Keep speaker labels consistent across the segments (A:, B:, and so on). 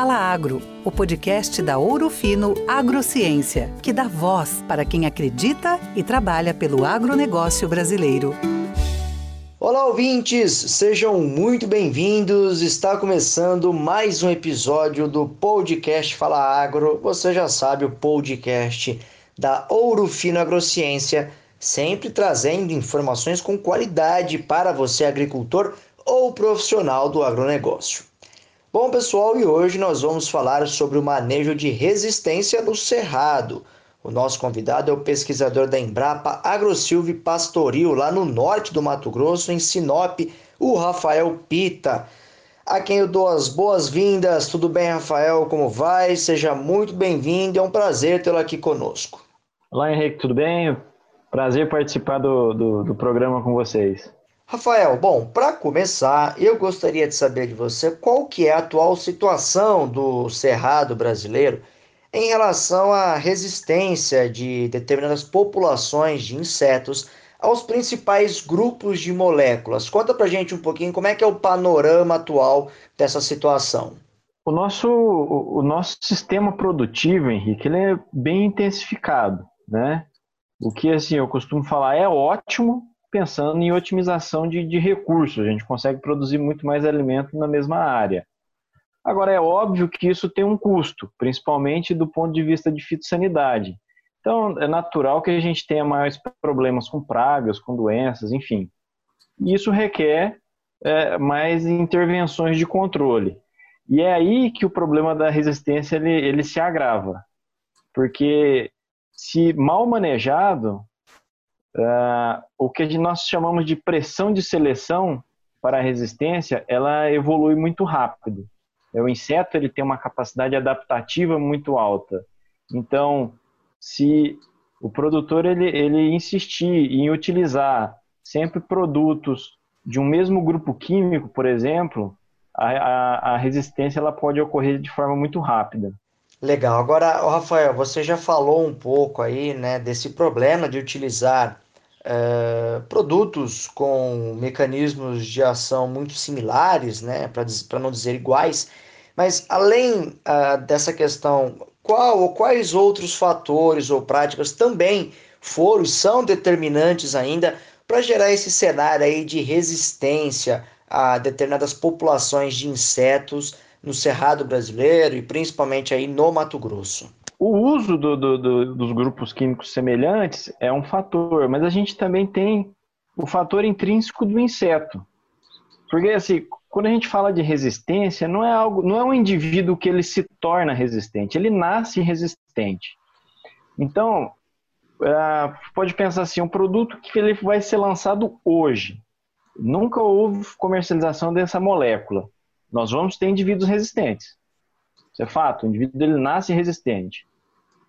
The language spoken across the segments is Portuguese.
A: Fala Agro, o podcast da Ouro Fino Agrociência, que dá voz para quem acredita e trabalha pelo agronegócio brasileiro.
B: Olá, ouvintes! Sejam muito bem-vindos. Está começando mais um episódio do podcast Fala Agro. Você já sabe, o podcast da Ouro Fino Agrociência, sempre trazendo informações com qualidade para você, agricultor ou profissional do agronegócio. Bom, pessoal, e hoje nós vamos falar sobre o manejo de resistência no cerrado. O nosso convidado é o pesquisador da Embrapa Agrosilve Pastoril, lá no norte do Mato Grosso, em Sinop, o Rafael Pita. A quem eu dou as boas-vindas. Tudo bem, Rafael? Como vai? Seja muito bem-vindo. É um prazer tê-lo aqui conosco.
C: Olá, Henrique, tudo bem? Prazer participar do, do, do programa com vocês.
B: Rafael, bom, para começar, eu gostaria de saber de você qual que é a atual situação do cerrado brasileiro em relação à resistência de determinadas populações de insetos aos principais grupos de moléculas. Conta pra gente um pouquinho como é que é o panorama atual dessa situação.
C: O nosso, o nosso sistema produtivo, Henrique, ele é bem intensificado, né? O que assim eu costumo falar é ótimo, pensando em otimização de, de recursos. A gente consegue produzir muito mais alimento na mesma área. Agora, é óbvio que isso tem um custo, principalmente do ponto de vista de fitossanidade. Então, é natural que a gente tenha mais problemas com pragas, com doenças, enfim. E isso requer é, mais intervenções de controle. E é aí que o problema da resistência ele, ele se agrava. Porque se mal manejado, uh, o que nós chamamos de pressão de seleção para a resistência, ela evolui muito rápido. O inseto ele tem uma capacidade adaptativa muito alta. Então, se o produtor ele, ele insistir em utilizar sempre produtos de um mesmo grupo químico, por exemplo, a, a, a resistência ela pode ocorrer de forma muito rápida.
B: Legal. Agora, Rafael, você já falou um pouco aí, né, desse problema de utilizar uh, produtos com mecanismos de ação muito similares, né, para não dizer iguais. Mas além uh, dessa questão, qual ou quais outros fatores ou práticas também foram são determinantes ainda para gerar esse cenário aí de resistência a determinadas populações de insetos no Cerrado brasileiro e principalmente aí no Mato Grosso.
C: O uso do, do, do, dos grupos químicos semelhantes é um fator, mas a gente também tem o fator intrínseco do inseto. Porque assim, quando a gente fala de resistência, não é algo, não é um indivíduo que ele se torna resistente, ele nasce resistente. Então, uh, pode pensar assim, um produto que ele vai ser lançado hoje. Nunca houve comercialização dessa molécula nós vamos ter indivíduos resistentes. Isso é fato, o indivíduo ele nasce resistente.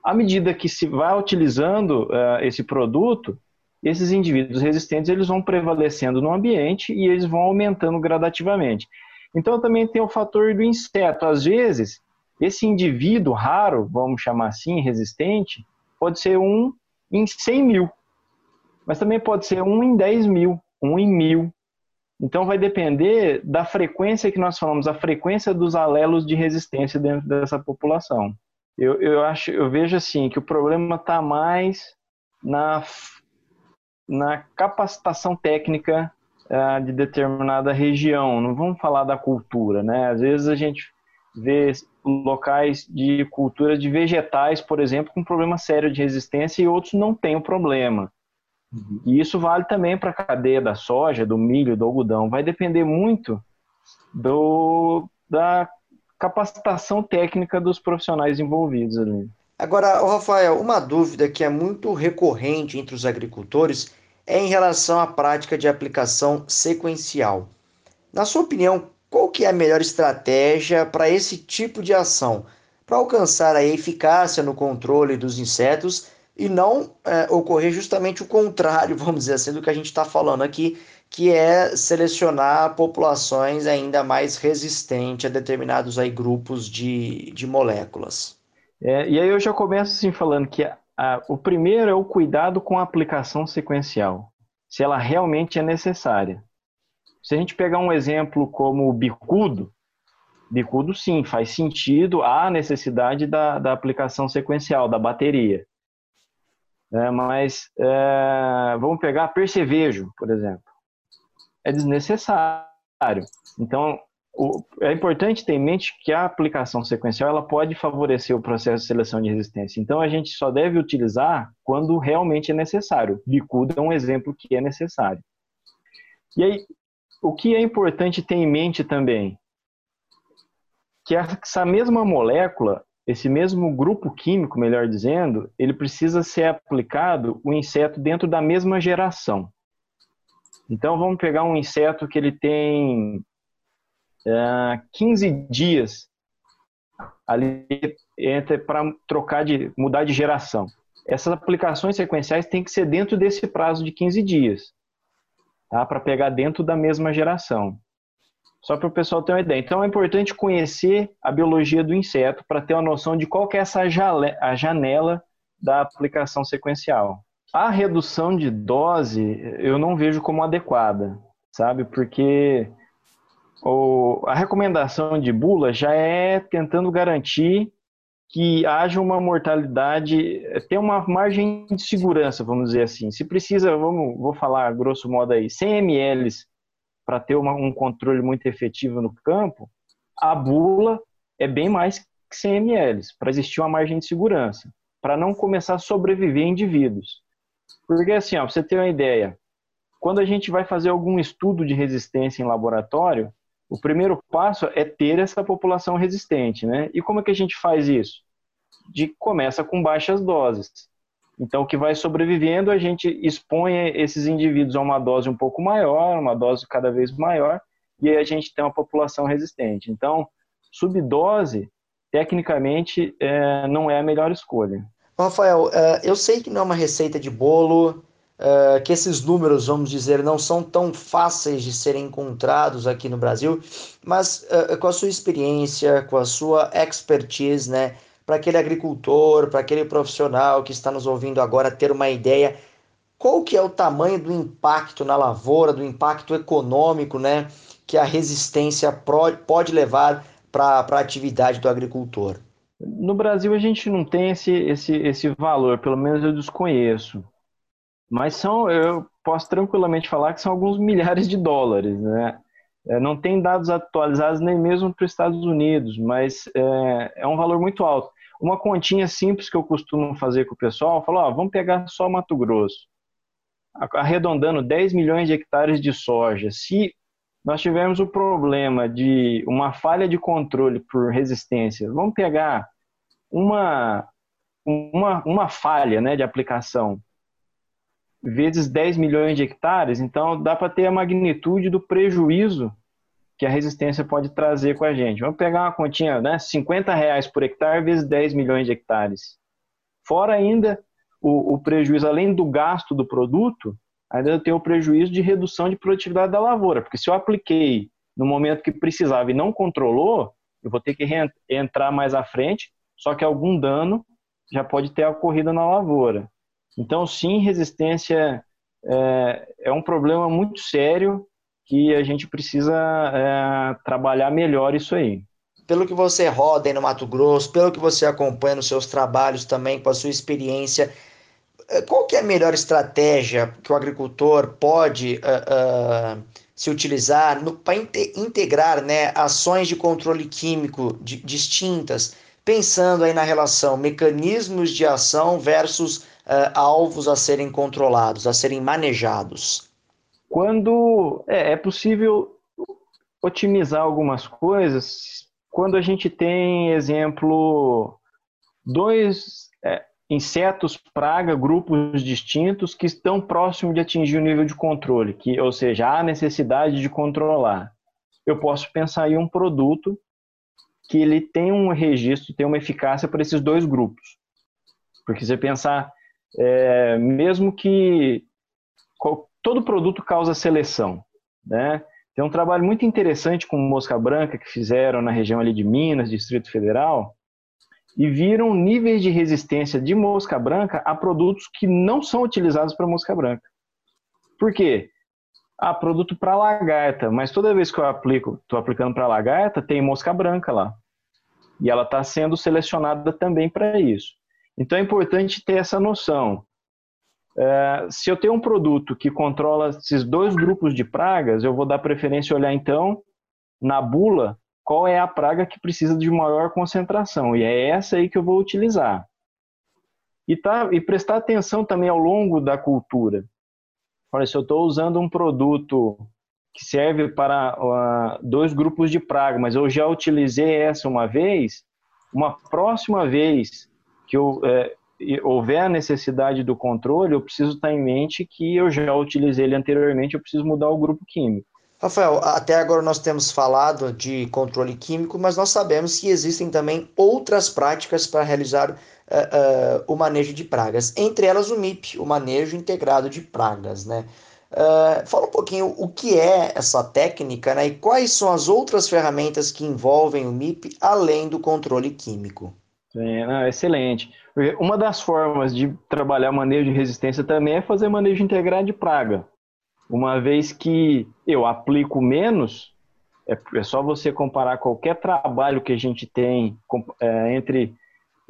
C: À medida que se vai utilizando uh, esse produto, esses indivíduos resistentes eles vão prevalecendo no ambiente e eles vão aumentando gradativamente. Então também tem o fator do inseto. Às vezes, esse indivíduo raro, vamos chamar assim, resistente, pode ser um em 100 mil, mas também pode ser um em 10 mil, um em mil, então vai depender da frequência que nós falamos, a frequência dos alelos de resistência dentro dessa população. Eu, eu acho, eu vejo assim que o problema está mais na, na capacitação técnica uh, de determinada região. Não vamos falar da cultura, né? Às vezes a gente vê locais de cultura de vegetais, por exemplo, com problema sério de resistência e outros não têm o problema. Uhum. E isso vale também para a cadeia da soja, do milho, do algodão. Vai depender muito do, da capacitação técnica dos profissionais envolvidos ali.
B: Agora, Rafael, uma dúvida que é muito recorrente entre os agricultores é em relação à prática de aplicação sequencial. Na sua opinião, qual que é a melhor estratégia para esse tipo de ação, para alcançar a eficácia no controle dos insetos e não é, ocorrer justamente o contrário, vamos dizer assim, do que a gente está falando aqui, que é selecionar populações ainda mais resistentes a determinados aí grupos de, de moléculas.
C: É, e aí eu já começo assim falando que a, a, o primeiro é o cuidado com a aplicação sequencial, se ela realmente é necessária. Se a gente pegar um exemplo como o bicudo, Bicudo, sim, faz sentido a necessidade da, da aplicação sequencial, da bateria. É, mas é, vamos pegar percevejo, por exemplo. É desnecessário. Então, o, é importante ter em mente que a aplicação sequencial ela pode favorecer o processo de seleção de resistência. Então, a gente só deve utilizar quando realmente é necessário. Bicudo é um exemplo que é necessário. E aí, o que é importante ter em mente também? Que essa mesma molécula, esse mesmo grupo químico, melhor dizendo, ele precisa ser aplicado o inseto dentro da mesma geração. Então vamos pegar um inseto que ele tem é, 15 dias ali para trocar de mudar de geração. Essas aplicações sequenciais têm que ser dentro desse prazo de 15 dias tá? para pegar dentro da mesma geração. Só para o pessoal ter uma ideia. Então é importante conhecer a biologia do inseto para ter uma noção de qual é essa janela da aplicação sequencial. A redução de dose eu não vejo como adequada, sabe? Porque o, a recomendação de bula já é tentando garantir que haja uma mortalidade, tem uma margem de segurança, vamos dizer assim. Se precisa, vamos, vou falar grosso modo aí, 100 ml para ter uma, um controle muito efetivo no campo, a bula é bem mais que 100 ml, para existir uma margem de segurança, para não começar a sobreviver indivíduos. Porque assim, ó, pra você ter uma ideia, quando a gente vai fazer algum estudo de resistência em laboratório, o primeiro passo é ter essa população resistente, né? E como é que a gente faz isso? De começa com baixas doses. Então, o que vai sobrevivendo, a gente expõe esses indivíduos a uma dose um pouco maior, uma dose cada vez maior, e aí a gente tem uma população resistente. Então, subdose, tecnicamente, é, não é a melhor escolha.
B: Rafael, é, eu sei que não é uma receita de bolo, uh, que esses números, vamos dizer, não são tão fáceis de serem encontrados aqui no Brasil, mas uh, com a sua experiência, com a sua expertise, né, para aquele agricultor, para aquele profissional que está nos ouvindo agora ter uma ideia, qual que é o tamanho do impacto na lavoura, do impacto econômico, né, que a resistência pode levar para a atividade do agricultor?
C: No Brasil a gente não tem esse, esse, esse valor, pelo menos eu desconheço. Mas são, eu posso tranquilamente falar que são alguns milhares de dólares, né? É, não tem dados atualizados nem mesmo para os Estados Unidos, mas é, é, um valor muito alto. Uma continha simples que eu costumo fazer com o pessoal, falo, ó, vamos pegar só Mato Grosso, arredondando 10 milhões de hectares de soja. Se nós tivermos o problema de uma falha de controle por resistência, vamos pegar uma, uma, uma falha né, de aplicação vezes 10 milhões de hectares, então dá para ter a magnitude do prejuízo que a resistência pode trazer com a gente. Vamos pegar uma continha, né, 50 reais por hectare vezes 10 milhões de hectares. Fora ainda o, o prejuízo, além do gasto do produto, ainda eu tenho o prejuízo de redução de produtividade da lavoura, porque se eu apliquei no momento que precisava e não controlou, eu vou ter que entrar mais à frente, só que algum dano já pode ter ocorrido na lavoura. Então, sim, resistência é, é um problema muito sério que a gente precisa é, trabalhar melhor isso aí.
B: Pelo que você roda aí no Mato Grosso, pelo que você acompanha nos seus trabalhos também, com a sua experiência, é, qual que é a melhor estratégia que o agricultor pode uh, uh, se utilizar para integrar né, ações de controle químico de, distintas, pensando aí na relação mecanismos de ação versus uh, alvos a serem controlados, a serem manejados?
C: Quando é, é possível otimizar algumas coisas, quando a gente tem, exemplo, dois é, insetos, praga, grupos distintos que estão próximos de atingir o nível de controle, que, ou seja, há necessidade de controlar. Eu posso pensar em um produto que ele tem um registro, tem uma eficácia para esses dois grupos. Porque você pensar é, mesmo que todo produto causa seleção, né? Tem um trabalho muito interessante com mosca branca que fizeram na região ali de Minas, Distrito Federal, e viram níveis de resistência de mosca branca a produtos que não são utilizados para mosca branca. Por quê? Ah, produto para lagarta, mas toda vez que eu aplico, estou aplicando para lagarta, tem mosca branca lá. E ela está sendo selecionada também para isso. Então é importante ter essa noção. É, se eu tenho um produto que controla esses dois grupos de pragas, eu vou dar preferência olhar então na bula qual é a praga que precisa de maior concentração. E é essa aí que eu vou utilizar. E, tá, e prestar atenção também ao longo da cultura. Olha, se eu estou usando um produto que serve para uh, dois grupos de praga, mas eu já utilizei essa uma vez, uma próxima vez que eu, é, houver a necessidade do controle, eu preciso estar em mente que eu já utilizei ele anteriormente, eu preciso mudar o grupo químico.
B: Rafael, até agora nós temos falado de controle químico, mas nós sabemos que existem também outras práticas para realizar uh, uh, o manejo de pragas, entre elas o MIP, o manejo integrado de pragas, né? Uh, fala um pouquinho o que é essa técnica né, e quais são as outras ferramentas que envolvem o MIP além do controle químico.
C: Sim, não, excelente. Uma das formas de trabalhar manejo de resistência também é fazer manejo integrado de praga. Uma vez que eu aplico menos, é, é só você comparar qualquer trabalho que a gente tem é, entre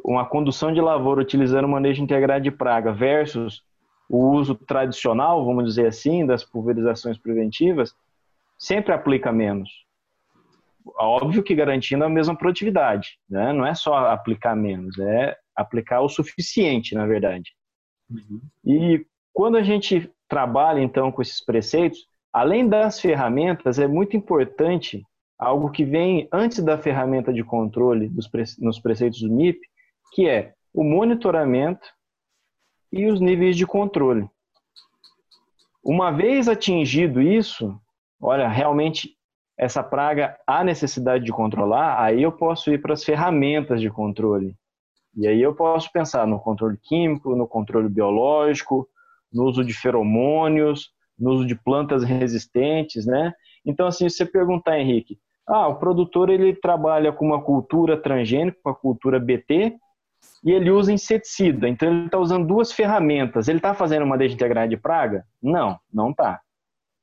C: uma condução de lavoura utilizando manejo integrado de praga versus o uso tradicional, vamos dizer assim, das pulverizações preventivas, sempre aplica menos. Óbvio que garantindo a mesma produtividade, né? não é só aplicar menos, é aplicar o suficiente, na verdade. Uhum. E quando a gente trabalha então com esses preceitos, além das ferramentas, é muito importante algo que vem antes da ferramenta de controle dos pre... nos preceitos do MIP, que é o monitoramento e os níveis de controle. Uma vez atingido isso, olha, realmente essa praga há necessidade de controlar, aí eu posso ir para as ferramentas de controle. E aí eu posso pensar no controle químico, no controle biológico, no uso de feromônios, no uso de plantas resistentes, né? Então, assim, se você perguntar, Henrique, ah, o produtor ele trabalha com uma cultura transgênica, com a cultura BT, e ele usa inseticida. Então, ele está usando duas ferramentas. Ele está fazendo uma integrada de praga? Não, não está.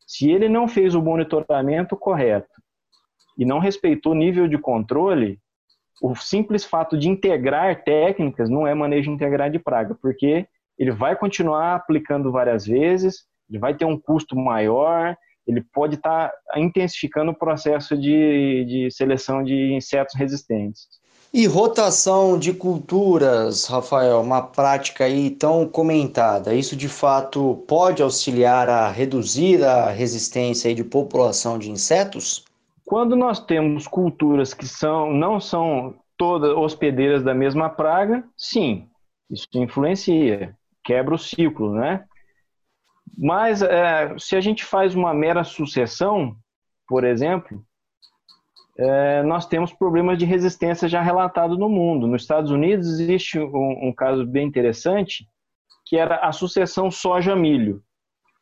C: Se ele não fez o monitoramento correto e não respeitou o nível de controle, o simples fato de integrar técnicas não é manejo integrado de praga, porque ele vai continuar aplicando várias vezes, ele vai ter um custo maior, ele pode estar tá intensificando o processo de, de seleção de insetos resistentes.
B: E rotação de culturas, Rafael, uma prática aí tão comentada, isso de fato pode auxiliar a reduzir a resistência de população de insetos?
C: Quando nós temos culturas que são, não são todas hospedeiras da mesma praga, sim, isso influencia quebra o ciclo, né? Mas é, se a gente faz uma mera sucessão, por exemplo, é, nós temos problemas de resistência já relatados no mundo. Nos Estados Unidos existe um, um caso bem interessante, que era a sucessão soja-milho.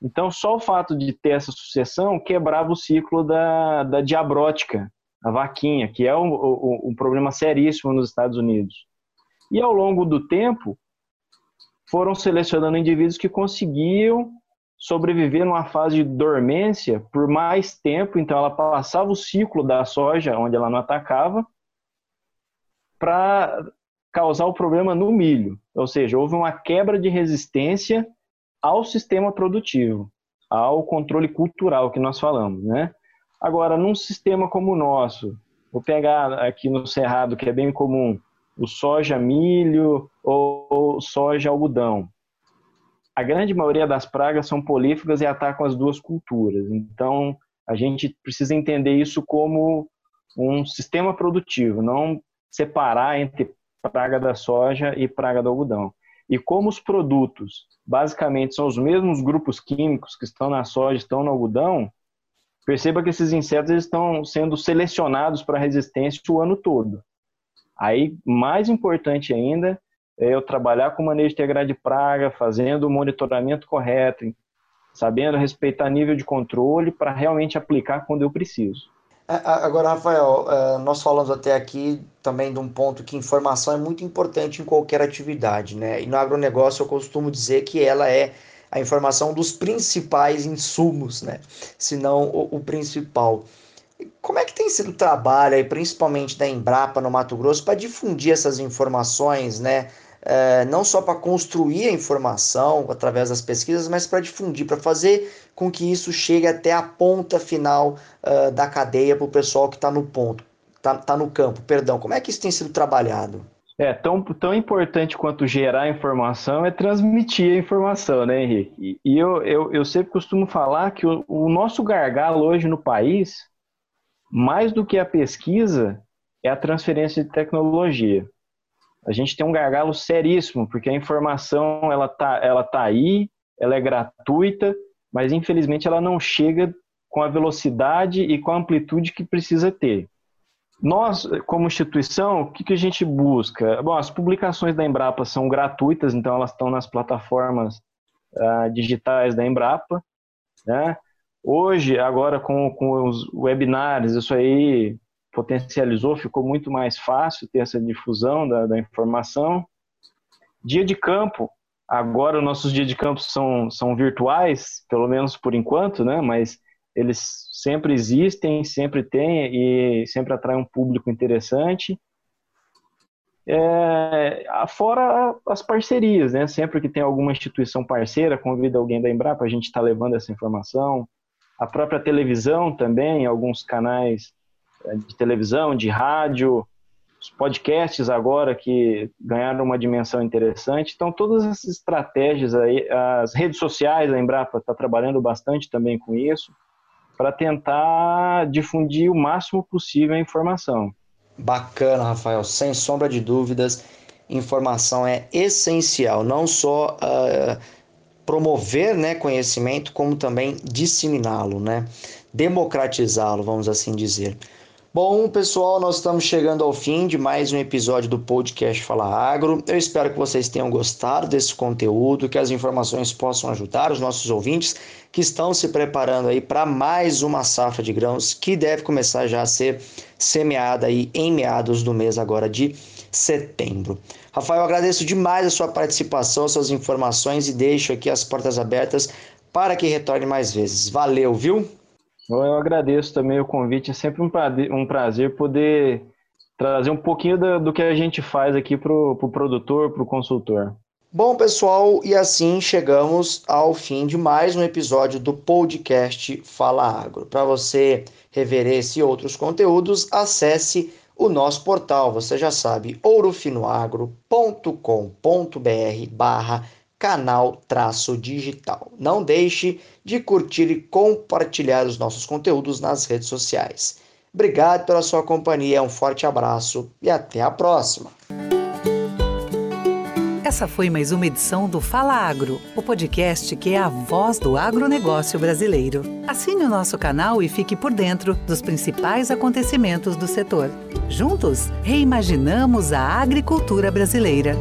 C: Então, só o fato de ter essa sucessão quebrava o ciclo da, da diabrótica, a vaquinha, que é um, um, um problema seríssimo nos Estados Unidos. E ao longo do tempo, foram selecionando indivíduos que conseguiam sobreviver numa fase de dormência por mais tempo, então ela passava o ciclo da soja, onde ela não atacava, para causar o problema no milho. Ou seja, houve uma quebra de resistência ao sistema produtivo, ao controle cultural que nós falamos, né? Agora, num sistema como o nosso, vou pegar aqui no Cerrado, que é bem comum, o soja milho ou soja algodão. A grande maioria das pragas são polífagas e atacam as duas culturas. Então, a gente precisa entender isso como um sistema produtivo, não separar entre praga da soja e praga do algodão. E como os produtos basicamente são os mesmos grupos químicos que estão na soja, estão no algodão, perceba que esses insetos estão sendo selecionados para resistência o ano todo. Aí, mais importante ainda, eu trabalhar com manejo integrado de praga, fazendo o monitoramento correto, sabendo respeitar nível de controle para realmente aplicar quando eu preciso.
B: É, agora, Rafael, é, nós falamos até aqui também de um ponto que informação é muito importante em qualquer atividade, né? E no agronegócio eu costumo dizer que ela é a informação dos principais insumos, né? Se não o, o principal. Como é que tem sido o trabalho, aí, principalmente da Embrapa no Mato Grosso, para difundir essas informações, né? É, não só para construir a informação através das pesquisas, mas para difundir, para fazer com que isso chegue até a ponta final uh, da cadeia para o pessoal que está no ponto, está tá no campo, perdão. Como é que isso tem sido trabalhado?
C: É, tão, tão importante quanto gerar informação é transmitir a informação, né, Henrique? E eu, eu, eu sempre costumo falar que o, o nosso gargalo hoje no país, mais do que a pesquisa, é a transferência de tecnologia a gente tem um gargalo seríssimo, porque a informação ela tá, ela tá aí, ela é gratuita, mas infelizmente ela não chega com a velocidade e com a amplitude que precisa ter. Nós, como instituição, o que, que a gente busca? Bom, as publicações da Embrapa são gratuitas, então elas estão nas plataformas uh, digitais da Embrapa. Né? Hoje, agora com, com os webinars, isso aí potencializou, ficou muito mais fácil ter essa difusão da, da informação. Dia de campo, agora nossos dias de campo são, são virtuais, pelo menos por enquanto, né? mas eles sempre existem, sempre tem e sempre atraem um público interessante. É, fora as parcerias, né? Sempre que tem alguma instituição parceira, convida alguém da Embrapa, a gente está levando essa informação. A própria televisão também, alguns canais de televisão, de rádio, os podcasts agora que ganharam uma dimensão interessante. Então, todas essas estratégias aí, as redes sociais, a Embrapa está trabalhando bastante também com isso, para tentar difundir o máximo possível a informação.
B: Bacana, Rafael, sem sombra de dúvidas, informação é essencial, não só uh, promover né, conhecimento, como também disseminá-lo, né? democratizá-lo, vamos assim dizer. Bom, pessoal, nós estamos chegando ao fim de mais um episódio do podcast Fala Agro. Eu espero que vocês tenham gostado desse conteúdo, que as informações possam ajudar os nossos ouvintes que estão se preparando aí para mais uma safra de grãos que deve começar já a ser semeada aí em meados do mês agora de setembro. Rafael, agradeço demais a sua participação, suas informações e deixo aqui as portas abertas para que retorne mais vezes. Valeu, viu?
C: Eu agradeço também o convite, é sempre um prazer, poder trazer um pouquinho do, do que a gente faz aqui para o pro produtor, para o consultor.
B: Bom, pessoal, e assim chegamos ao fim de mais um episódio do podcast Fala Agro. Para você rever esse e outros conteúdos, acesse o nosso portal, você já sabe, ourofinoagro.com.br barra canal traço digital. Não deixe de curtir e compartilhar os nossos conteúdos nas redes sociais. Obrigado pela sua companhia, um forte abraço e até a próxima.
A: Essa foi mais uma edição do Fala Agro, o podcast que é a voz do agronegócio brasileiro. Assine o nosso canal e fique por dentro dos principais acontecimentos do setor. Juntos, reimaginamos a agricultura brasileira.